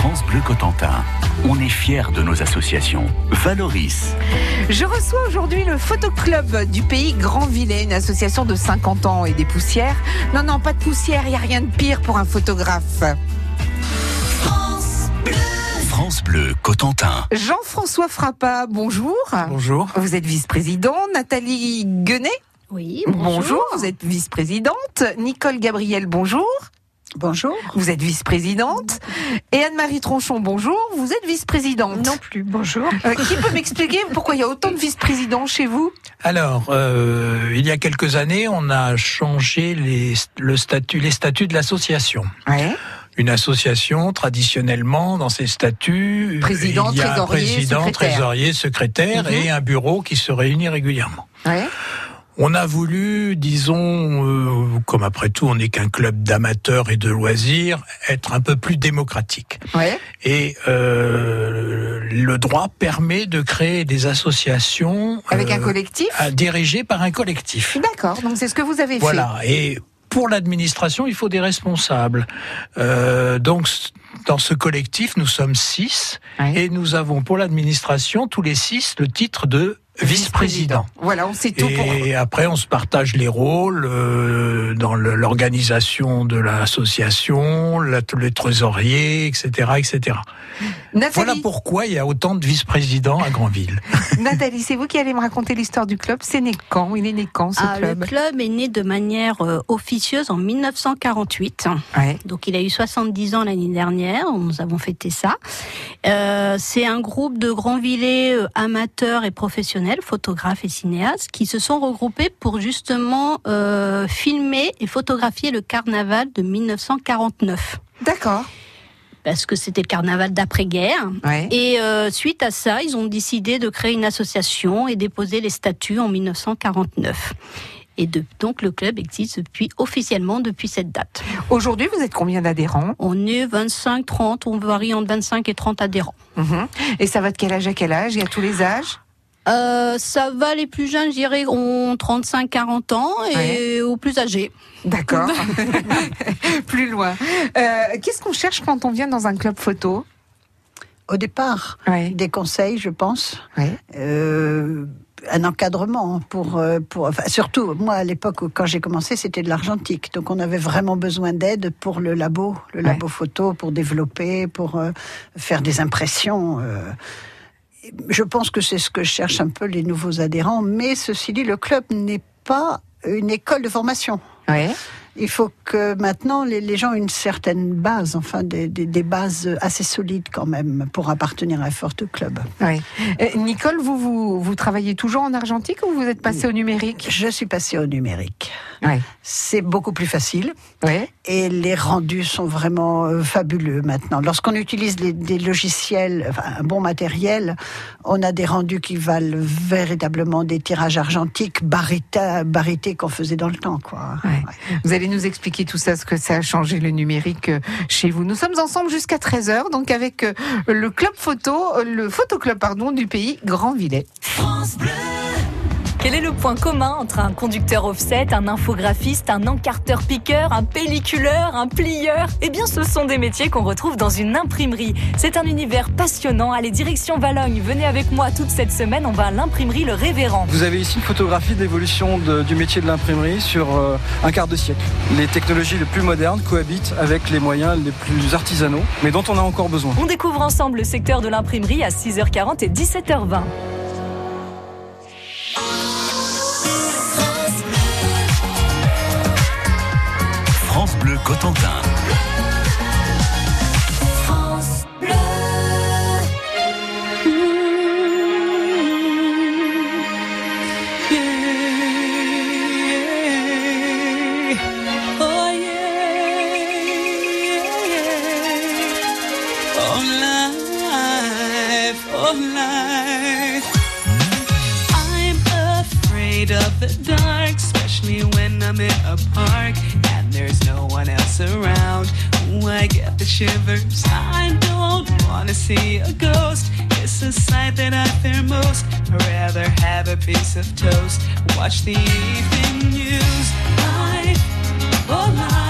France Bleu Cotentin. On est fiers de nos associations. Valoris. Je reçois aujourd'hui le Photoclub du pays Grand-Villet, une association de 50 ans et des poussières. Non, non, pas de poussière, il n'y a rien de pire pour un photographe. France Bleu Cotentin. Jean-François Frappa, bonjour. Bonjour. Vous êtes vice-président. Nathalie Guenet Oui, Bonjour, vous êtes vice-présidente. Nicole Gabriel, bonjour. Bonjour. Vous êtes vice-présidente. Et Anne-Marie Tronchon, bonjour. Vous êtes vice-présidente. Non plus, bonjour. Euh, qui peut m'expliquer pourquoi il y a autant de vice-présidents chez vous? Alors, euh, il y a quelques années, on a changé les, le statut, les statuts de l'association. Ouais. Une association, traditionnellement, dans ses statuts, Président, il y a un trésorier, président, secrétaire. trésorier, secrétaire Mhm. et un bureau qui se réunit régulièrement. Ouais. On a voulu, disons, euh, comme après tout, on n'est qu'un club d'amateurs et de loisirs, être un peu plus démocratique. Ouais. Et euh, le droit permet de créer des associations Avec un euh, collectif dirigées par un collectif. D'accord, donc c'est ce que vous avez Voilà. Et pour l'administration, il faut des responsables. Donc, dans ce collectif, nous sommes six fait. Et nous avons pour l'administration tous les six le titre de vice-président. Voilà, on sait tout pour. Et après, on se partage les rôles euh, dans l'organisation de l'association, la- les trésoriers, etc., etc. Voilà pourquoi il y a autant de vice-présidents à Granville. Nathalie, c'est vous qui allez me raconter l'histoire du club. C'est né quand? Il est né quand ce Ah, le club? club est né de manière euh, officieuse en 1948. Ouais. Donc il a eu 70 ans l'année dernière, nous avons fêté ça. Euh, c'est un groupe de Grandvillais euh, amateurs et professionnels, photographes et cinéastes, qui se sont regroupés pour justement euh, filmer et photographier le carnaval de 1949. D'accord. Parce que c'était le carnaval d'après-guerre. Ouais. Et euh, suite à ça, ils ont décidé de créer une association et déposer les statuts en 1949. Et de, donc le club existe depuis officiellement depuis cette date. Aujourd'hui, vous êtes combien d'adhérents? On est 25, 30, on varie entre 25 et 30 adhérents. Mhm. Et ça va de quel âge à quel âge? Il y a tous les âges? Euh, ça va les plus jeunes, je dirais, ont 35, 40 ans et aux plus âgés. D'accord. Plus loin. Euh, Qu'est-ce qu'on cherche quand on vient dans un club photo? Au départ, Ouais. des conseils, je pense. Ouais. Euh, un encadrement pour, pour enfin, surtout moi à l'époque quand j'ai commencé c'était de l'argentique donc on avait vraiment besoin d'aide pour le labo le Ouais. labo photo pour développer pour euh, faire des impressions euh. Je pense que c'est ce que cherchent un peu les nouveaux adhérents mais ceci dit le club n'est pas une école de formation Ouais. il faut que maintenant les, les gens aient une certaine base, enfin des, des- des bases assez solides quand même pour appartenir à un fort club. ouais. Euh, Nicole, vous, vous, vous travaillez toujours en argentique ou vous êtes passée au numérique? Je suis passée au numérique. Ouais. C'est beaucoup plus facile Ouais. et les rendus sont vraiment euh, fabuleux maintenant. Lorsqu'on utilise les- des logiciels, enfin, un bon matériel, on a des rendus qui valent véritablement des tirages argentiques barités qu'on faisait dans le temps. Quoi. Ouais. Ouais. Vous allez nous expliquer tout ça, ce que ça a changé le numérique euh, chez vous. Nous sommes ensemble jusqu'à 13h, donc avec euh, le club photo, le photoclub pardon du pays Grand-Villet. Quel est le point commun entre un conducteur offset, un infographiste, un encarteur-piqueur, un pelliculeur, un plieur? Eh bien, ce sont des métiers qu'on retrouve dans une imprimerie. C'est un univers passionnant. Allez, direction Valogne. Venez avec moi toute cette semaine. On va à l'imprimerie Le Révérend. Vous avez ici une photographie de l'évolution du métier de l'imprimerie sur euh, un quart de siècle. Les technologies les plus modernes cohabitent avec les moyens les plus artisanaux, mais dont on a encore besoin. On découvre ensemble le secteur de l'imprimerie à 6h40 et 17h20. Cotentin. Around. Ooh, I get the shivers. I don't wanna see a ghost. It's a sight that I fear most. I'd rather have a piece of toast. Watch the evening news. Life, oh life,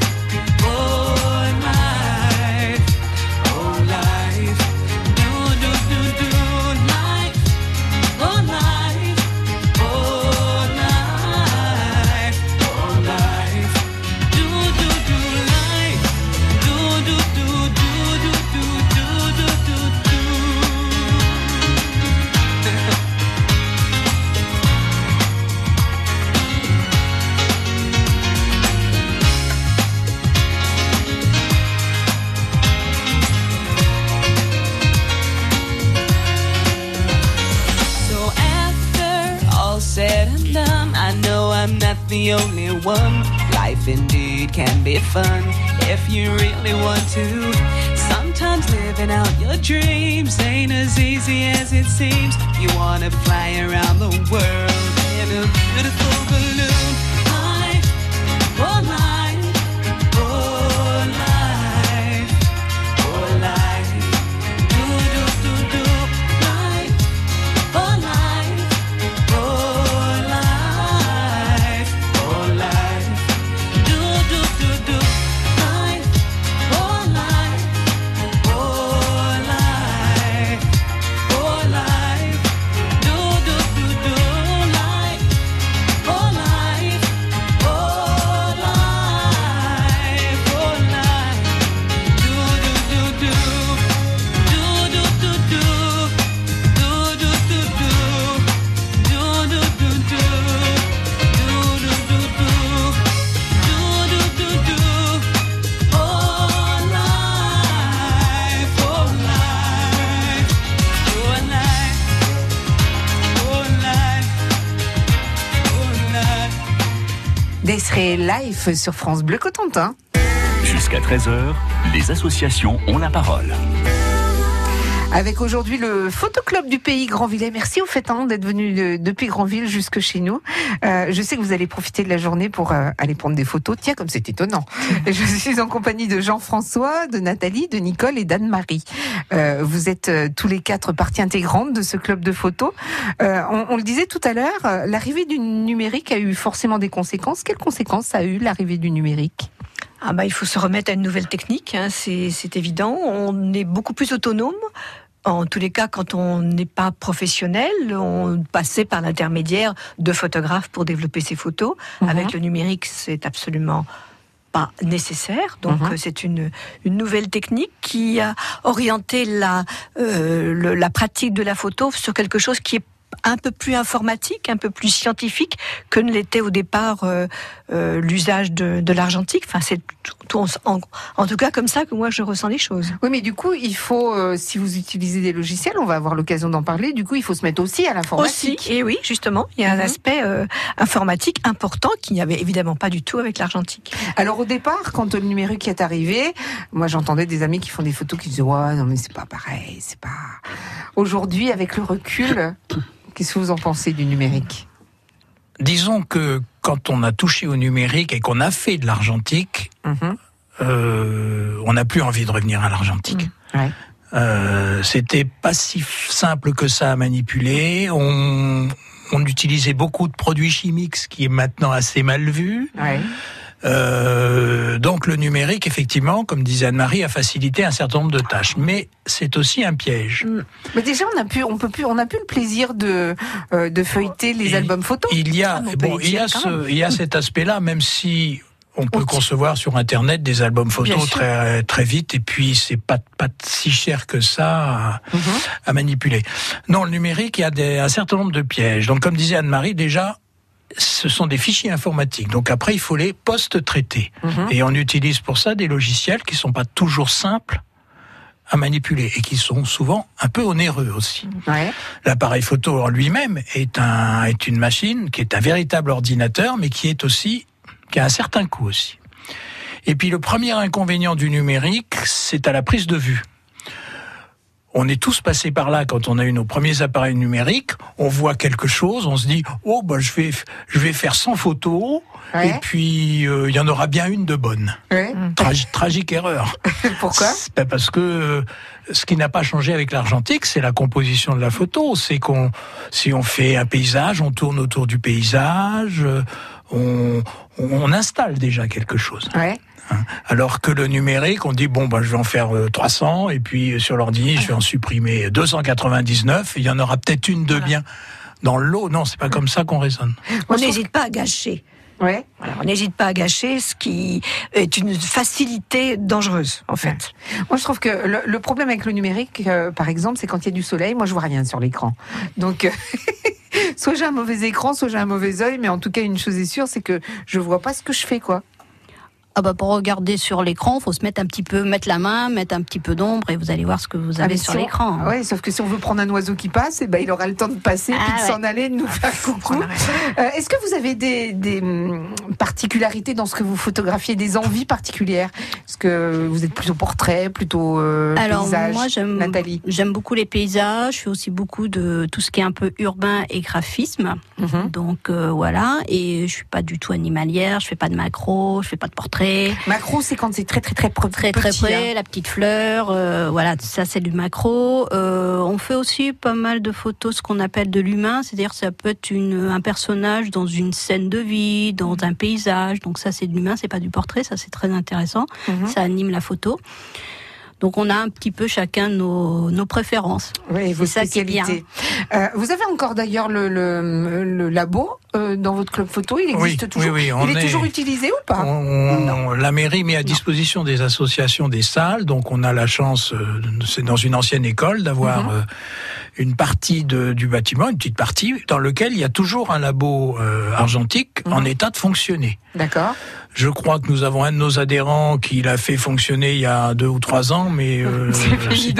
to. Sometimes living out your dreams ain't as easy as it seems. You wanna fly Desseré Life sur France Bleu Cotentin. Jusqu'à 13h, les associations ont la parole. Avec aujourd'hui le photoclub du pays Grandvillais. Merci au fait hein, d'être venu de- depuis Grandville jusque chez nous. Euh, je sais que vous allez profiter de la journée pour euh, aller prendre des photos. Tiens, comme c'est étonnant. je suis en compagnie de Jean-François, de Nathalie, de Nicole et d'Anne-Marie. Euh, vous êtes euh, tous les quatre partie intégrante de ce club de photos. Euh, on, on le disait tout à l'heure, euh, l'arrivée du numérique a eu forcément des conséquences. Quelles conséquences a eu l'arrivée du numérique? Ah bah, il faut se remettre à une nouvelle technique, hein, c'est évident. On est beaucoup plus autonome. En tous les cas, quand on n'est pas professionnel, on passait par l'intermédiaire de photographes pour développer ses photos. Mhm. Avec le numérique, c'est absolument pas nécessaire. Donc Mhm. euh, c'est une, une nouvelle technique qui a orienté la, euh, le- la pratique de la photo sur quelque chose qui est un peu plus informatique, un peu plus scientifique que ne l'était au départ euh, euh, l'usage de, de l'argentique. Enfin, c'est tout- tout en, tout cas comme ça que moi je ressens les choses. Oui, mais du coup, il faut, euh, si vous utilisez des logiciels, on va avoir l'occasion d'en parler. Du coup, il faut se mettre aussi à Aussi, l'informatique. et oui, justement, il y a un Mhm. aspect informatique important qu'il n'y avait évidemment pas du tout avec l'argentique. Alors au départ, quand le numérique est arrivé, moi j'entendais des amis qui font des photos qui disaient ouais non mais c'est pas pareil, c'est pas. Aujourd'hui, avec le recul, qu'est-ce que vous en pensez du numérique? Disons que quand on a touché au numérique et qu'on a fait de l'argentique, Mhm. euh, on n'a plus envie de revenir à l'argentique. Ouais. Euh, C'était pas si simple que ça à manipuler. On, on utilisait beaucoup de produits chimiques, ce qui est maintenant assez mal vu. Ouais. Euh, donc le numérique, effectivement, comme disait Anne-Marie, a facilité un certain nombre de tâches. Mais c'est aussi un piège. Mais déjà, on a pu, on peut plus, on a plus le plaisir de euh, de feuilleter les Et- albums photos. Il y a, Ah, bon, il y a, ce, il y a cet aspect-là, même si on peut On- concevoir sur Internet des albums photos très très vite, et puis c'est pas pas si cher que ça à, Mhm. à manipuler. Non, le numérique, il y a des, un certain nombre de pièges. Donc, comme disait Anne-Marie, déjà, ce sont des fichiers informatiques. Donc après, il faut les post-traiter. Mhm. Et on utilise pour ça des logiciels qui sont pas toujours simples à manipuler et qui sont souvent un peu onéreux aussi. Ouais. L'appareil photo en lui-même est un est une machine qui est un véritable ordinateur, mais qui est aussi qui a un certain coût aussi. Et puis le premier inconvénient du numérique, c'est à la prise de vue. On est tous passés par là quand on a eu nos premiers appareils numériques. On voit quelque chose, on se dit oh bah je vais je vais faire 100 photos Ouais. et puis euh, il y en aura bien une de bonne. Ouais. Tragique erreur. Pourquoi? Parce que euh, ce qui n'a pas changé avec l'argentique, c'est la composition de la photo. C'est qu'on, si on fait un paysage, on tourne autour du paysage, euh, on, on installe déjà quelque chose. Ouais. Alors que le numérique, on dit bon, ben, je vais en faire euh, 300 et puis euh, sur l'ordi, je vais en supprimer 299 et il y en aura peut-être une de bien. Dans le lot, non, c'est pas comme ça qu'on raisonne. On n'hésite pas à gâcher. Ouais. Voilà, on n'hésite pas à gâcher, ce qui est une facilité dangereuse, en fait. Moi, je trouve que le, problème avec le numérique, euh, par exemple, c'est quand il y a du soleil, moi, je vois rien sur l'écran. Donc, euh, soit j'ai un mauvais écran, soit j'ai un mauvais œil, mais en tout cas, une chose est sûre, c'est que je vois pas ce que je fais, quoi. Ah bah pour regarder sur l'écran, faut se mettre un petit peu, mettre la main, mettre un petit peu d'ombre et vous allez voir ce que vous Ah, avez mais sur si l'écran. hein. Ouais, sauf que si on veut prendre un oiseau qui passe, eh ben, il aura le temps de passer, Ah, puis de s'en aller, de nous faire coucou. Euh, Est-ce que vous avez des, des hum, particularités dans ce que vous photographiez, des envies particulières? Est-ce que vous êtes plutôt portrait, plutôt euh, Alors paysage? moi j'aime beaucoup les paysages, je fais aussi beaucoup de tout ce qui est un peu urbain et graphisme. Mhm. Donc euh, voilà, et je suis pas du tout animalière, je fais pas de macro, je fais pas de portrait. Macro, c'est quand c'est très très très pro- Très très près, hein. la petite fleur, euh, voilà, ça c'est du macro. Euh, on fait aussi pas mal de photos, ce qu'on appelle de l'humain, c'est-à-dire ça peut être une, un personnage dans une scène de vie, dans un paysage. Donc ça c'est de l'humain, c'est pas du portrait, ça c'est très intéressant. Mhm. Ça anime la photo. Donc on a un petit peu chacun nos, nos préférences. Oui, vos C'est ça qui est bien. Euh, vous avez encore d'ailleurs le, le, le labo euh, dans votre club photo. Il Oui, existe toujours. oui, oui, on il est, est- toujours utilisé ou pas On- on- la mairie met à disposition des associations des salles, donc on a la chance, euh, c'est dans une ancienne école, d'avoir Mhm. euh, une partie de- du bâtiment, une petite partie, dans lequel il y a toujours un labo euh, argentique Mhm. en état de fonctionner. D'accord. Je crois que nous avons un de nos adhérents qui l'a fait fonctionner il y a deux ou trois ans, mais euh, C'est fini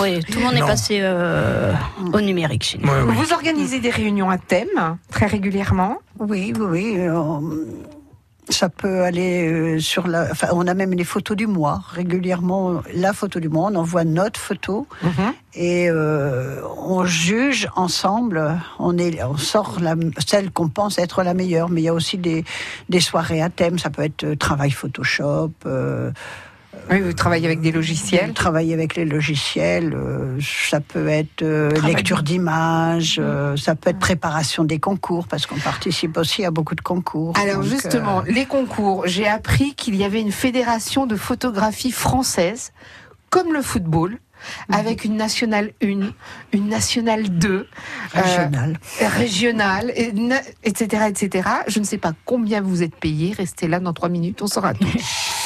Oui, tout le monde est passé euh, au numérique chez nous. Ouais, ouais. Vous organisez des réunions à thème très régulièrement? Oui, oui, oui. Ça peut aller euh, sur la. Enfin, on a même les photos du mois. Régulièrement, la photo du mois, on envoie notre photo et euh, on juge ensemble. On, est, on sort la, celle qu'on pense être la meilleure. Mais il y a aussi des, des soirées à thème. Ça peut être euh, travail Photoshop. euh, Oui, vous travaillez avec des logiciels. Travailler avec les logiciels, euh, ça peut être euh, lecture d'images, euh, ça peut être préparation des concours, parce qu'on participe aussi à beaucoup de concours. Alors Donc, justement, les concours, j'ai appris qu'il y avait une fédération de photographie française, comme le football, avec une nationale 1, une nationale 2, euh, régional. régionale, et na- etc., etc. Je ne sais pas combien vous êtes payé. Restez là dans trois minutes, on saura tout.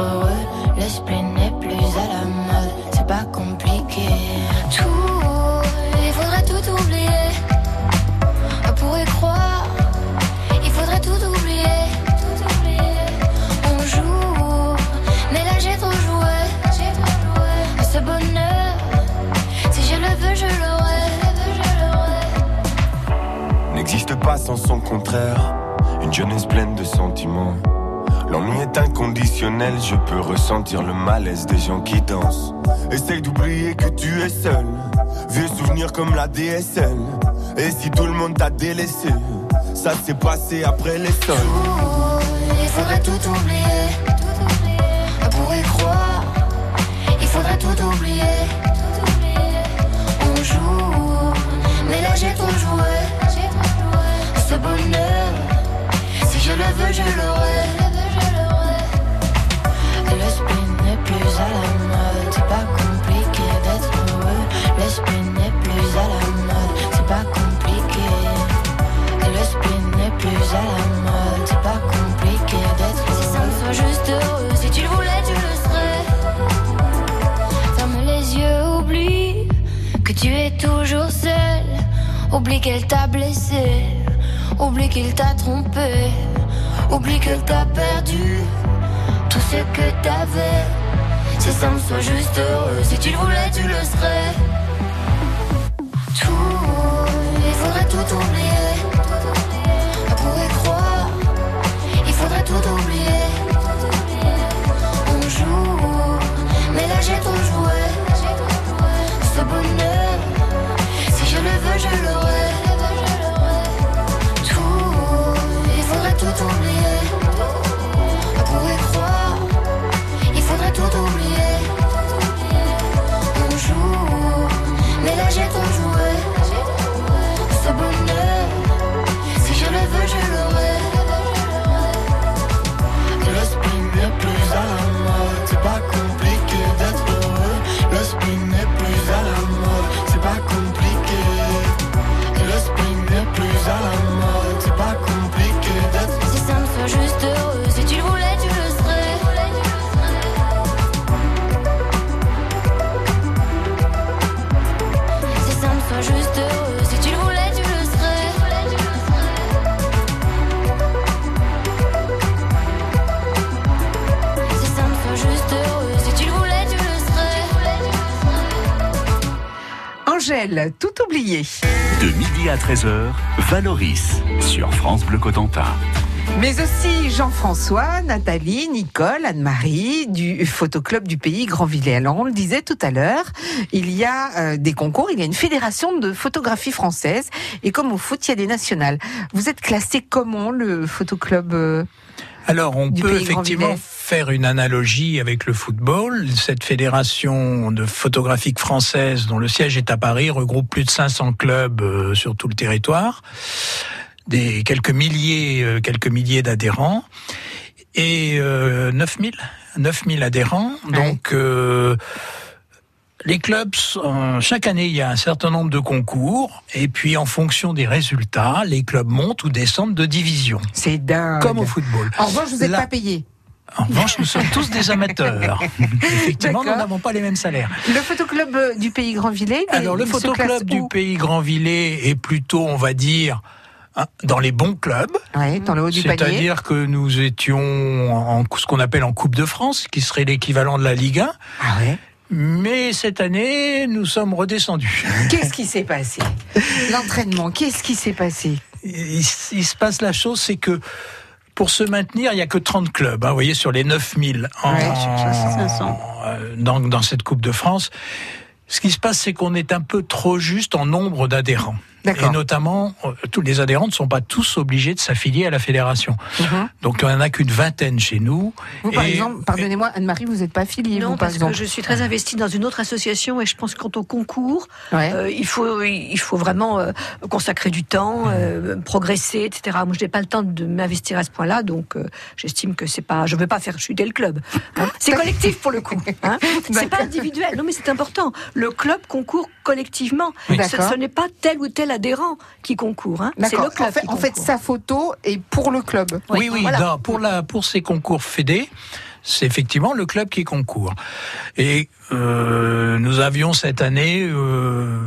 heureux. Le spleen n'est plus à la mode, c'est pas compliqué. Tout, il faudrait tout oublier. On pourrait croire, il faudrait tout oublier. Tout oublier. On joue, mais là j'ai trop joué. J'ai trop joué. Ce bonheur, si je le veux, je l'aurai. Je l'aurai. n'existe pas sans son contraire. Une jeunesse pleine de sentiments. L'ennui est inconditionnel, je peux ressentir le malaise des gens qui dansent. Essaye d'oublier que tu es seul. Vieux souvenirs comme la DSL. Et si tout le monde t'a délaissé, ça s'est passé après les sols. Il faudrait tout oublier. On pourrait croire. Il faudrait tout oublier. Tout oublier. Mais là. J'ai trop joué. Ce bonheur, si je le veux, je l'aurai. heureux. Si tu le voulais, tu le serais. Ferme les yeux, oublie que tu es toujours seul. Oublie qu'elle t'a blessé. Oublie qu'il t'a trompé. Oublie qu'elle t'a perdu tout ce que t'avais. C'est simple, sois juste heureux. Si tu le voulais, tu le serais. Tout, il faudrait tout oublier. On pourrait croire, il faudrait tout oublier. Tout oublié. De midi à 13h, Valoris sur France Bleu Cotentin. Mais aussi Jean-François, Nathalie, Nicole, Anne-Marie du Photoclub du pays Grand-Villers. Alors on le disait tout à l'heure, il y a euh, des concours, il y a une fédération de photographie française et comme au foot, il y a des nationales. Vous êtes classé comment le Photoclub euh, Alors, on peut effectivement faire une analogie avec le football. Cette fédération de photographique française, dont le siège est à Paris, regroupe plus de 500 clubs euh, sur tout le territoire, des quelques milliers, euh, quelques milliers d'adhérents et euh, 9000, 9000 adhérents. Donc euh, les clubs, chaque année, il y a un certain nombre de concours, et puis en fonction des résultats, les clubs montent ou descendent de division. C'est dingue. Comme au football. En revanche, vous n'êtes pas payé. En revanche, nous sommes tous des amateurs. Effectivement, nous n'avons pas les mêmes salaires. Le Photoclub euh, du pays Grand-Villers il- Alors, le photoclub du pays Grand-Villers est plutôt, on va dire, dans les bons clubs. Ouais, dans le haut du panier. C'est-à-dire que nous étions en ce qu'on appelle en Coupe de France, qui serait l'équivalent de la Ligue 1. Ah ouais. Mais cette année, nous sommes redescendus. Qu'est-ce qui s'est passé? L'entraînement, qu'est-ce qui s'est passé? Il, il se passe la chose, c'est que pour se maintenir, il n'y a que 30 clubs, hein, vous voyez, sur les 9000 en, Ouais, 500. euh, dans, dans cette Coupe de France. Ce qui se passe, c'est qu'on est un peu trop juste en nombre d'adhérents. Et notamment, euh, tous les adhérents ne sont pas tous obligés de s'affilier à la fédération. Mhm. Donc, il n'y en a qu'une vingtaine chez nous. Vous, par exemple, pardonnez-moi, Anne-Marie, vous n'êtes pas affiliée, Non, vous, par parce exemple que je suis très investie dans une autre association et je pense que quand on concourt, Ouais. euh, il faut il faut vraiment euh, consacrer du temps, euh, progresser, etc. Moi, je n'ai pas le temps de m'investir à ce point-là, donc euh, j'estime que c'est pas. Je veux pas faire chuter le club. hein. C'est collectif pour le coup. Hein. C'est pas individuel. Non, mais c'est important. Le club concourt collectivement. Oui. Ce n'est pas tel ou tel adhérent qui concourt. Hein. C'est le club En fait, qui en fait, concourt. sa photo est pour le club. Oui, oui, voilà. pour, la, pour ces concours fédés, c'est effectivement le club qui concourt. Et euh, nous avions cette année euh,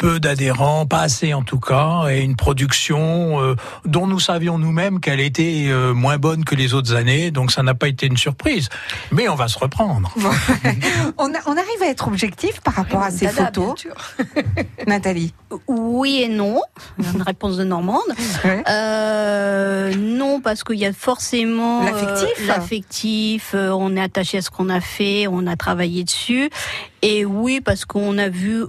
peu d'adhérents, pas assez en tout cas, et une production euh, dont nous savions nous-mêmes qu'elle était euh, moins bonne que les autres années, donc ça n'a pas été une surprise. Mais on va se reprendre. Bon. on, a- on arrive à être objectif par rapport à ces photos. Nathalie. Oui et non. Une réponse de Normande. Ouais. Euh, non, parce qu'il y a forcément euh, L'affectif. l'affectif, euh, on est attaché à ce qu'on a fait, on a travaillé dessus. Et oui, parce qu'on a vu,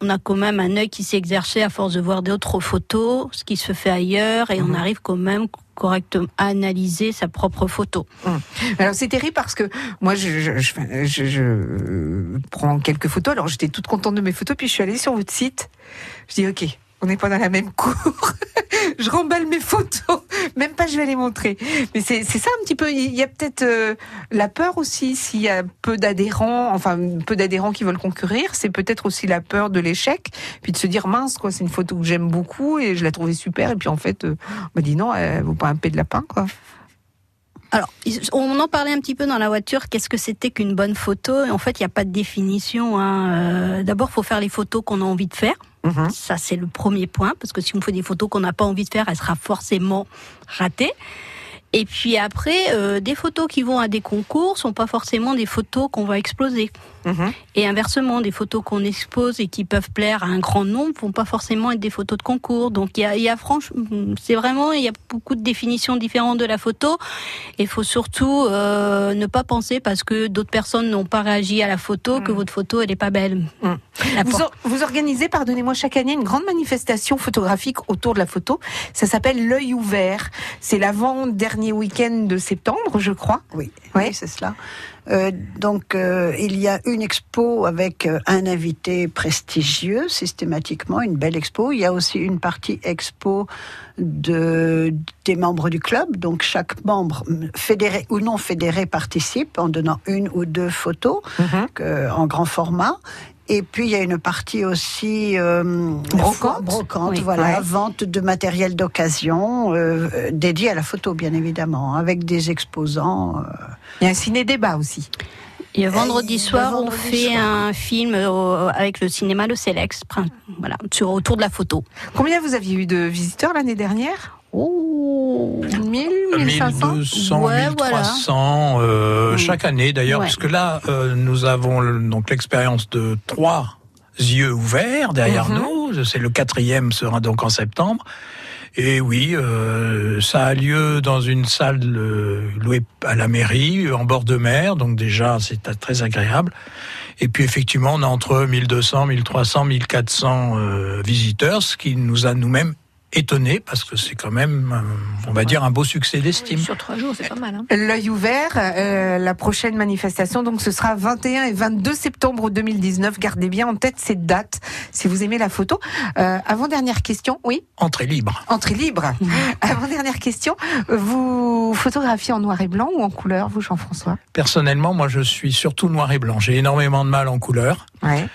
on a quand même un œil qui s'est exercé à force de voir d'autres photos, ce qui se fait ailleurs, et on arrive quand même correctement à analyser sa propre photo. Alors c'est terrible parce que moi je, je, je, je- je, euh, prends quelques photos. Alors j'étais toute contente de mes photos, puis je suis allée sur votre site. Je dis ok, on n'est pas dans la même cour. je remballe mes photos, même pas je vais les montrer. Mais c'est ça un petit peu. Il y a peut-être euh, la peur aussi s'il y a peu d'adhérents, enfin peu d'adhérents qui veulent concourir. C'est peut-être aussi la peur de l'échec, puis de se dire mince quoi, c'est une photo que j'aime beaucoup et je la trouvais super et puis en fait euh, on m'a dit non, elle vaut pas un paix de lapin quoi. Alors, on en parlait un petit peu dans la voiture. Qu'est-ce que c'était qu'une bonne photo? En fait, il n'y a pas de définition. Hein. Euh, D'abord, faut faire les photos qu'on a envie de faire. Mhm. Ça, c'est le premier point, parce que si on fait des photos qu'on n'a pas envie de faire, elle sera forcément ratée. Et puis après, euh, des photos qui vont à des concours sont pas forcément des photos qu'on va exploser. Mhm. Et inversement, des photos qu'on expose et qui peuvent plaire à un grand nombre vont pas forcément être des photos de concours. Donc il y a, il y a franchement, c'est vraiment, il y a beaucoup de définitions différentes de la photo. Il faut surtout euh, ne pas penser parce que d'autres personnes n'ont pas réagi à la photo que votre photo elle est pas belle. La Vous, por- or- vous organisez, pardonnez-moi, chaque année une grande manifestation photographique autour de la photo. Ça s'appelle l'œil ouvert. C'est l'avant-dernier week-end de septembre, je crois. Oui, Ouais. oui, c'est cela. Euh, donc, euh, il y a une expo avec euh, un invité prestigieux, systématiquement, une belle expo. Il y a aussi une partie expo de, des membres du club. Donc, chaque membre, fédéré ou non fédéré, participe en donnant une ou deux photos que- en grand format. Et puis il y a une partie aussi euh, Brocante. brocante, Oui. voilà, Ouais. vente de matériel d'occasion euh, euh, dédié à la photo, bien évidemment, avec des exposants. euh, Il y a un ciné-débat aussi. Et vendredi le soir, on fait soir. un film euh, avec le cinéma Le prin- voilà, sur autour de la photo. Combien vous aviez eu de visiteurs l'année dernière? Oh, 1000, 1500 1200, Ouais, 1300 euh, Mm. chaque année d'ailleurs, Ouais. parce que là, euh, nous avons donc l'expérience de trois yeux ouverts derrière Mhm. nous. C'est le quatrième sera donc en septembre. Et oui, euh, ça a lieu dans une salle louée à la mairie, en bord de mer, donc déjà c'est très agréable. Et puis effectivement, on a entre 1200, 1300, 1400 euh, visiteurs, ce qui nous a nous-mêmes étonnés, parce que c'est quand même, euh, on va dire, un beau succès d'estime. Sur trois jours, c'est pas mal. Hein. L'œil ouvert, euh, la prochaine manifestation, donc ce sera 21 et 22 septembre 2019. Gardez bien en tête cette date si vous aimez la photo. Euh, avant dernière question, oui, Entrée libre. entrée libre. Avant dernière question, vous photographiez en noir et blanc ou en couleur, vous Jean-François? Personnellement, moi, je suis surtout noir et blanc. J'ai énormément de mal en couleur. Ouais.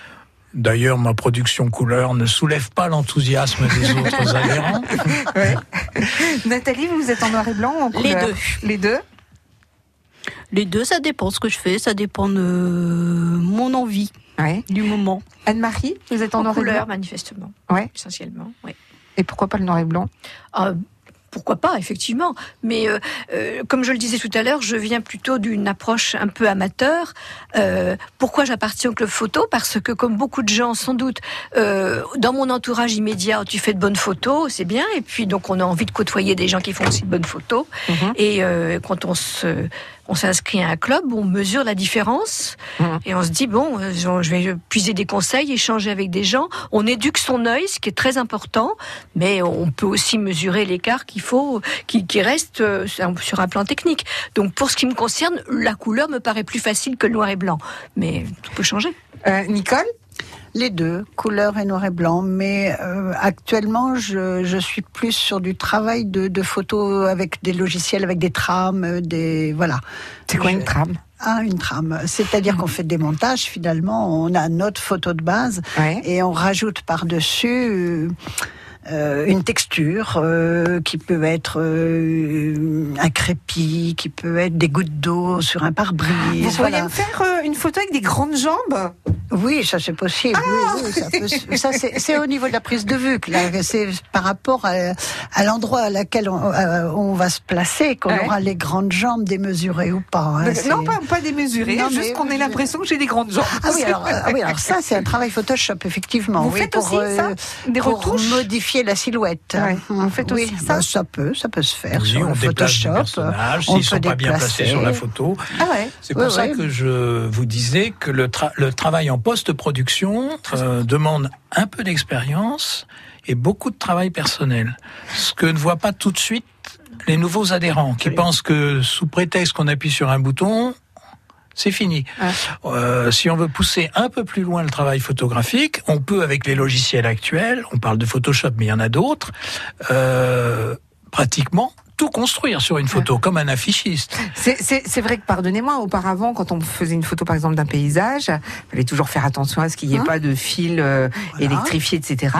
D'ailleurs, ma production couleur ne soulève pas l'enthousiasme des autres adhérents. Nathalie, vous êtes en noir et blanc ou en Les couleur deux. Les deux. Les deux, ça dépend ce que je fais, ça dépend de mon envie Ouais. du moment. Anne-Marie, vous êtes en, En noir et couleur, blanc manifestement. Ouais. Essentiellement, oui. Et pourquoi pas le noir et blanc? Ah, pourquoi pas, effectivement. Mais euh, euh, comme je le disais tout à l'heure, je viens plutôt d'une approche un peu amateur. Euh, pourquoi j'appartiens au club photo? Parce que, comme beaucoup de gens, sans doute, dans mon entourage immédiat, tu fais de bonnes photos, c'est bien. Et puis, donc, on a envie de côtoyer des gens qui font aussi de bonnes photos. Mhm. Et quand on se on s'inscrit à un club, on mesure la différence Mhm. et on se dit bon, euh, je vais puiser des conseils, échanger avec des gens. On éduque son œil, ce qui est très important, mais on peut aussi mesurer l'écart qu'il faut, qui, qui reste euh, sur un plan technique. Donc pour ce qui me concerne, la couleur me paraît plus facile que le noir et blanc, mais tout peut changer. Euh, Nicole? Les deux, couleur et noir et blanc. Mais euh, actuellement, je, je suis plus sur du travail de, de photos avec des logiciels, avec des trames, euh, des voilà. C'est quoi Je- une trame? Ah, une trame. C'est-à-dire qu'on fait des montages. Finalement, on a notre photo de base Ouais. et on rajoute par-dessus. euh, une texture euh, qui peut être euh, un crépi, qui peut être des gouttes d'eau sur un Vous pare-brise. pourriez voilà. me faire euh, une photo avec des grandes jambes? Oui, ça c'est possible. oui, oui, ça c'est au niveau de la prise de vue c'est par rapport à, à l'endroit à laquelle on, euh, on va se placer qu'on Ouais. aura les grandes jambes démesurées ou pas. hein, Euh, Non, pas, pas démesurées, Non, juste qu'on ait l'impression que j'ai des grandes jambes. Ah oui, alors, ah oui, alors ça c'est un travail Photoshop effectivement. Vous faites pour, aussi ça? Des pour retouches? Modifier la silhouette. Ouais, faites oui, aussi ça bah, ça peut, ça peut se faire Oui, sur on le Photoshop. personnages on s'ils sont pas bien placés sur la photo. Ah ouais C'est pour Oui, ça oui. que je vous disais que le, tra- le travail en post-production euh, demande un peu d'expérience et beaucoup de travail personnel. Ce que ne voient pas tout de suite les nouveaux adhérents qui pensent que sous prétexte qu'on appuie sur un bouton, c'est fini. Euh, si on veut pousser un peu plus loin le travail photographique, on peut avec les logiciels actuels, on parle de Photoshop mais il y en a d'autres, euh, pratiquement tout construire sur une photo, comme un affichiste. C'est- vrai que, pardonnez-moi, auparavant, quand on faisait une photo, par exemple, d'un paysage, il fallait toujours faire attention à ce qu'il n'y ait Hein pas de fil euh, Voilà. électrifié, etc.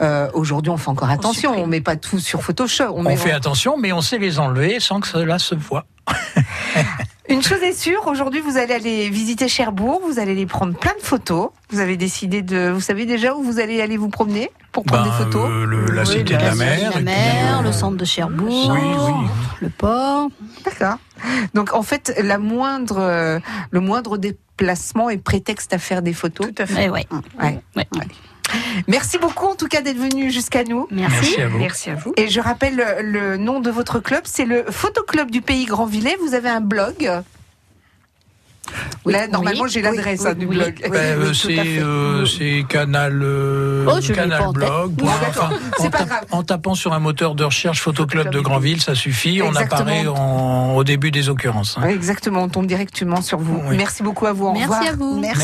Euh, Aujourd'hui, on fait encore attention. On supprime. met pas tout sur Photoshop. On, On met fait attention, mais on sait les enlever sans que cela se voit. Une chose est sûre, aujourd'hui vous allez aller visiter Cherbourg, vous allez aller prendre plein de photos. Vous avez décidé de, vous savez déjà où vous allez aller vous promener pour prendre Ben, des photos. euh, le- la Oui, cité de la La mer. puis, mer, euh, le centre de Cherbourg, Oui, oui. le port. D'accord. Donc en fait, la moindre, le moindre déplacement est prétexte à faire des photos. Tout à fait. Eh ouais. Ouais. Ouais. Merci beaucoup en tout cas d'être venu jusqu'à nous. Merci. Merci à vous. Merci à vous. Et je rappelle le, nom de votre club, c'est le Photoclub du Pays Grandvillers. Vous avez un blog. Là, normalement, Oui. j'ai l'adresse Oui, hein, du oui, blog. oui. Ben, euh, c'est euh, canal euh, Oh, canal blog. Oui. C'est en, pas tap- grave. en tapant sur un moteur de recherche Photoclub de Granville, ça suffit. On Exactement. apparaît en- au début des occurrences. hein. Exactement, on tombe directement sur vous. Oui. Merci beaucoup à vous. Au Merci revoir. à vous. Merci.